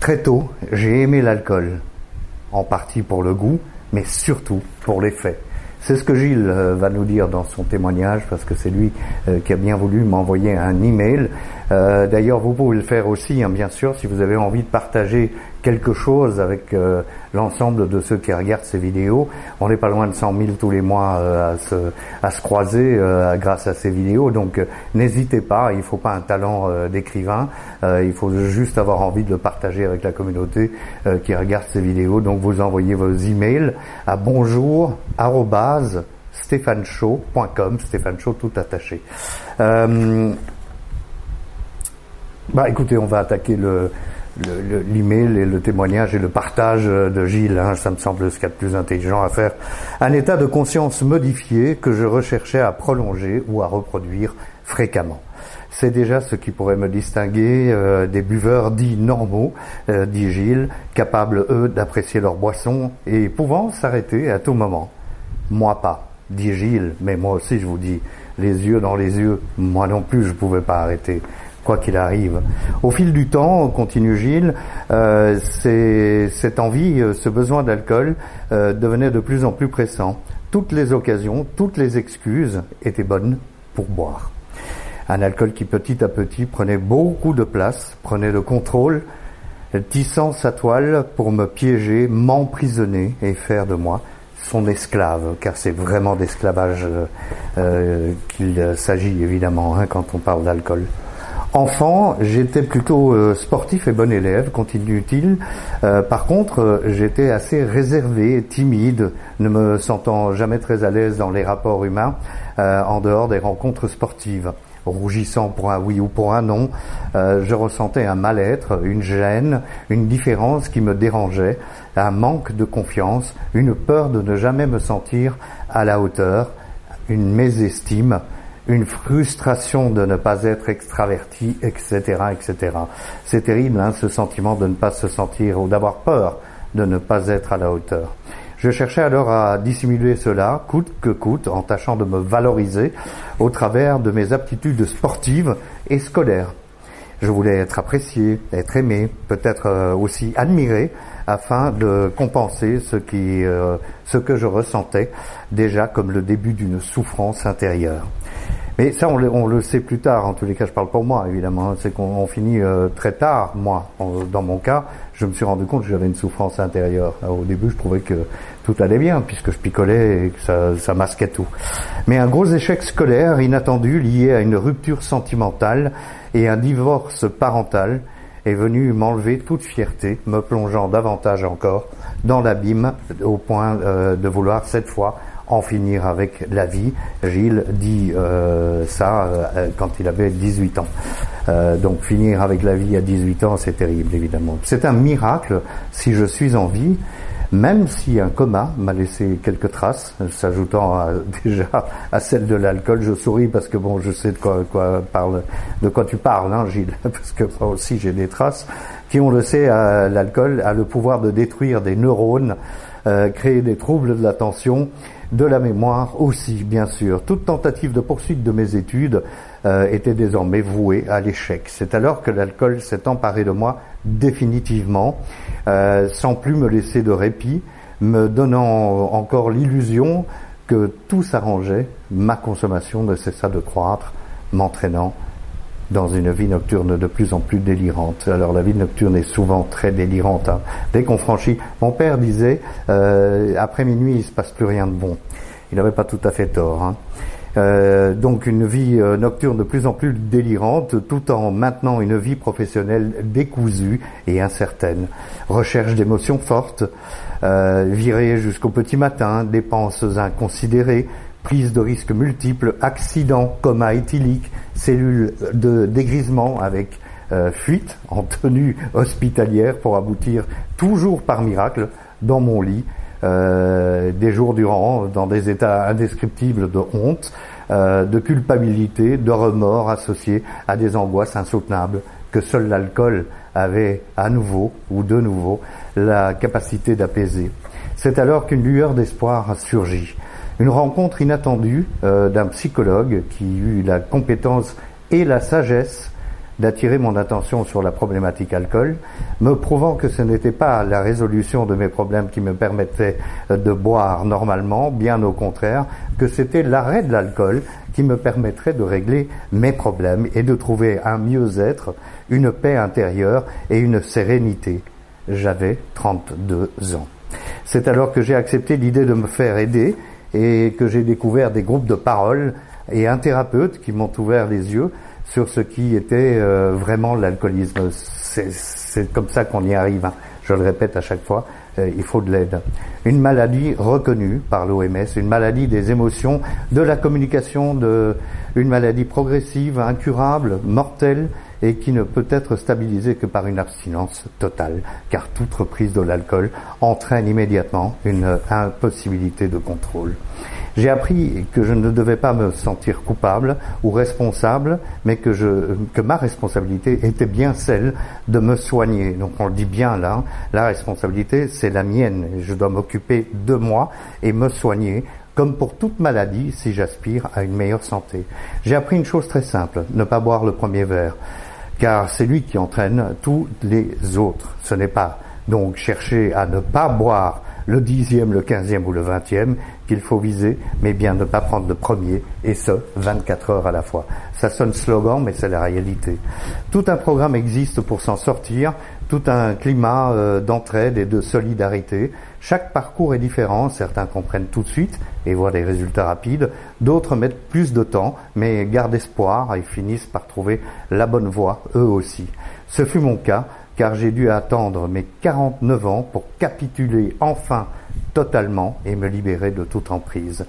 Très tôt, j'ai aimé l'alcool, en partie pour le goût, mais surtout pour l'effet. C'est ce que Gilles euh, va nous dire dans son témoignage, parce que c'est lui euh, qui a bien voulu m'envoyer un email. Euh, D'ailleurs, vous pouvez le faire aussi, hein, bien sûr, si vous avez envie de partager quelque chose avec euh, l'ensemble de ceux qui regardent ces vidéos. On n'est pas loin de 100 000 tous les mois euh, à, se, croiser grâce à ces vidéos. Donc n'hésitez pas, il ne faut pas un talent d'écrivain, il faut juste avoir envie de le partager avec la communauté qui regarde ces vidéos. Donc vous envoyez vos emails à bonjour stéphaneshow.com, Stéphane Show tout attaché. Bah écoutez, on va attaquer le, l'email et le témoignage et le partage de Gilles, hein, ça me semble ce qu'il y a de plus intelligent à faire. Un état de conscience modifié que je recherchais à prolonger ou à reproduire fréquemment. C'est déjà ce qui pourrait me distinguer euh, des buveurs dits normaux, euh, dit Gilles, capables eux d'apprécier leur boisson et pouvant s'arrêter à tout moment. Moi pas, dit Gilles, mais moi aussi je vous dis, les yeux dans les yeux, moi non plus je pouvais pas arrêter quoi qu'il arrive. Au fil du temps, continue Gilles, euh, cette envie, euh, ce besoin d'alcool euh, devenait de plus en plus pressant. Toutes les occasions, toutes les excuses étaient bonnes pour boire. Un alcool qui petit à petit prenait beaucoup de place, prenait le contrôle, tissant sa toile pour me piéger, m'emprisonner et faire de moi son esclave, car c'est vraiment d'esclavage qu'il s'agit évidemment hein, quand on parle d'alcool. Enfant, j'étais plutôt euh, sportif et bon élève, continue-t-il. Euh, par contre, euh, j'étais assez réservé, timide, ne me sentant jamais très à l'aise dans les rapports humains en dehors des rencontres sportives. Rougissant pour un oui ou pour un non, je ressentais un mal-être, une gêne, une différence qui me dérangeait, un manque de confiance, une peur de ne jamais me sentir à la hauteur, une mésestime, une frustration de ne pas être extraverti, etc., etc. C'est terrible, hein, ce sentiment de ne pas se sentir ou d'avoir peur de ne pas être à la hauteur. Je cherchais alors à dissimuler cela, coûte que coûte, en tâchant de me valoriser au travers de mes aptitudes sportives et scolaires. Je voulais être apprécié, être aimé, peut-être euh, aussi admiré, afin de compenser ce, qui, euh, ce que je ressentais déjà comme le début d'une souffrance intérieure. Mais ça, on le, sait plus tard. En tous les cas, je parle pour moi, évidemment. C'est qu'on finit euh, très tard. Moi, dans mon cas, je me suis rendu compte que j'avais une souffrance intérieure. au début, je trouvais que tout allait bien, puisque je picolais et que ça masquait tout. Mais un gros échec scolaire inattendu lié à une rupture sentimentale et un divorce parental est venu m'enlever toute fierté, me plongeant davantage encore dans l'abîme au point euh, de vouloir cette fois en finir avec la vie. Gilles dit euh, ça euh, quand il avait 18 ans. Euh, donc finir avec la vie à 18 ans, c'est terrible évidemment. C'est un miracle si je suis en vie, même si un coma m'a laissé quelques traces, s'ajoutant déjà à celle de l'alcool. Je souris parce que bon, je sais de quoi, parle, de quoi tu parles, hein, Gilles, parce que moi aussi j'ai des traces. Qui on le sait, l'alcool a le pouvoir de détruire des neurones, créer des troubles de l'attention de la mémoire aussi, bien sûr. Toute tentative de poursuite de mes études euh, était désormais vouée à l'échec. C'est alors que l'alcool s'est emparé de moi définitivement, euh, sans plus me laisser de répit, me donnant encore l'illusion que tout s'arrangeait, ma consommation ne cessa de croître, m'entraînant dans une vie nocturne de plus en plus délirante. Alors la vie nocturne est souvent très délirante. Hein. Dès qu'on franchit, mon père disait euh, après minuit il se passe plus rien de bon. Il n'avait pas tout à fait tort. Hein. Euh, donc une vie euh, nocturne de plus en plus délirante, tout en maintenant une vie professionnelle décousue et incertaine. Recherche d'émotions fortes, euh, virée jusqu'au petit matin, dépenses inconsidérées, prise de risques multiples, accidents, coma éthylique, cellules de dégrisement avec euh, fuite en tenue hospitalière pour aboutir toujours par miracle dans mon lit euh, des jours durant dans des états indescriptibles de honte, euh, de culpabilité, de remords associés à des angoisses insoutenables que seul l'alcool avait à nouveau ou de nouveau la capacité d'apaiser. C'est alors qu'une lueur d'espoir a surgi une rencontre inattendue euh, d'un psychologue qui eut la compétence et la sagesse d'attirer mon attention sur la problématique alcool, me prouvant que ce n'était pas la résolution de mes problèmes qui me permettait de boire normalement, bien au contraire, que c'était l'arrêt de l'alcool qui me permettrait de régler mes problèmes et de trouver un mieux-être, une paix intérieure et une sérénité. J'avais 32 ans. C'est alors que j'ai accepté l'idée de me faire aider et que j'ai découvert des groupes de parole et un thérapeute qui m'ont ouvert les yeux sur ce qui était euh, vraiment l'alcoolisme. C'est comme ça qu'on y arrive. Hein. Je le répète à chaque fois, euh, il faut de l'aide. Une maladie reconnue par l'OMS, une maladie des émotions, de la communication, de, une maladie progressive, incurable, mortelle, et qui ne peut être stabilisée que par une abstinence totale, car toute reprise de l'alcool entraîne immédiatement une impossibilité de contrôle. J'ai appris que je ne devais pas me sentir coupable ou responsable, mais que, je, que ma responsabilité était bien celle de me soigner. Donc on le dit bien là, la responsabilité c'est la mienne. Je dois m'occuper de moi et me soigner comme pour toute maladie si j'aspire à une meilleure santé. J'ai appris une chose très simple, ne pas boire le premier verre car c'est lui qui entraîne tous les autres. Ce n'est pas donc chercher à ne pas boire le dixième, le quinzième ou le vingtième qu'il faut viser, mais bien ne pas prendre le premier, et ce, 24 heures à la fois. Ça sonne slogan, mais c'est la réalité. Tout un programme existe pour s'en sortir, tout un climat euh, d'entraide et de solidarité. Chaque parcours est différent, certains comprennent tout de suite et voient des résultats rapides, d'autres mettent plus de temps, mais gardent espoir et finissent par trouver la bonne voie, eux aussi. Ce fut mon cas, car j'ai dû attendre mes 49 ans pour capituler enfin totalement et me libérer de toute emprise.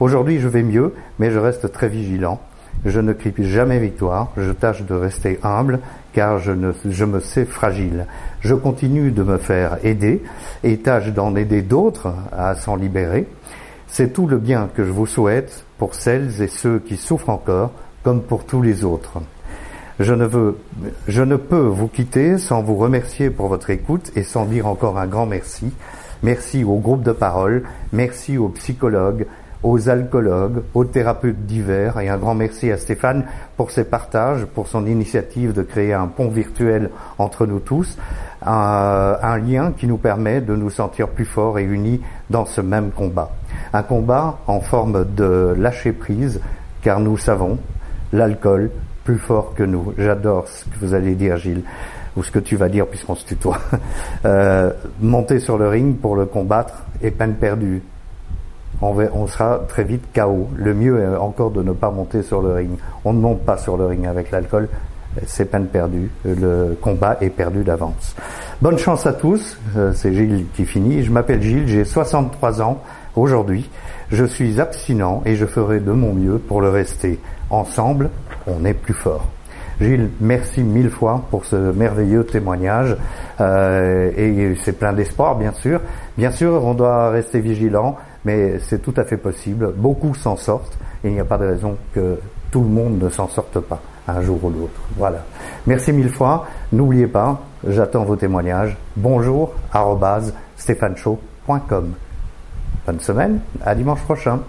Aujourd'hui je vais mieux, mais je reste très vigilant. Je ne crie jamais victoire, je tâche de rester humble, car je, je me sais fragile. Je continue de me faire aider et tâche d'en aider d'autres à s'en libérer. C'est tout le bien que je vous souhaite pour celles et ceux qui souffrent encore, comme pour tous les autres. Je ne, veux, je ne peux vous quitter sans vous remercier pour votre écoute et sans dire encore un grand merci. Merci au groupe de parole, merci aux psychologues, aux alcoologues, aux thérapeutes divers et un grand merci à Stéphane pour ses partages, pour son initiative de créer un pont virtuel entre nous tous, un, lien qui nous permet de nous sentir plus forts et unis dans ce même combat. Un combat en forme de lâcher prise, car nous savons, l'alcool, plus fort que nous. J'adore ce que vous allez dire, Gilles, ou ce que tu vas dire puisqu'on se tutoie. Euh, monter sur le ring pour le combattre est peine perdue. On, on sera très vite KO. Le mieux est encore de ne pas monter sur le ring. On ne monte pas sur le ring avec l'alcool. C'est peine perdue. Le combat est perdu d'avance. Bonne chance à tous. Euh, c'est Gilles qui finit. Je m'appelle Gilles. J'ai 63 ans aujourd'hui. Je suis abstinent et je ferai de mon mieux pour le rester. Ensemble, on est plus fort. Gilles, merci mille fois pour ce merveilleux témoignage euh, et c'est plein d'espoir bien sûr. Bien sûr, on doit rester vigilant, mais c'est tout à fait possible. Beaucoup s'en sortent il n'y a pas de raison que tout le monde ne s'en sorte pas un jour ou l'autre. Voilà. Merci mille fois. N'oubliez pas, j'attends vos témoignages. Bonjour, Bonne semaine, à dimanche prochain.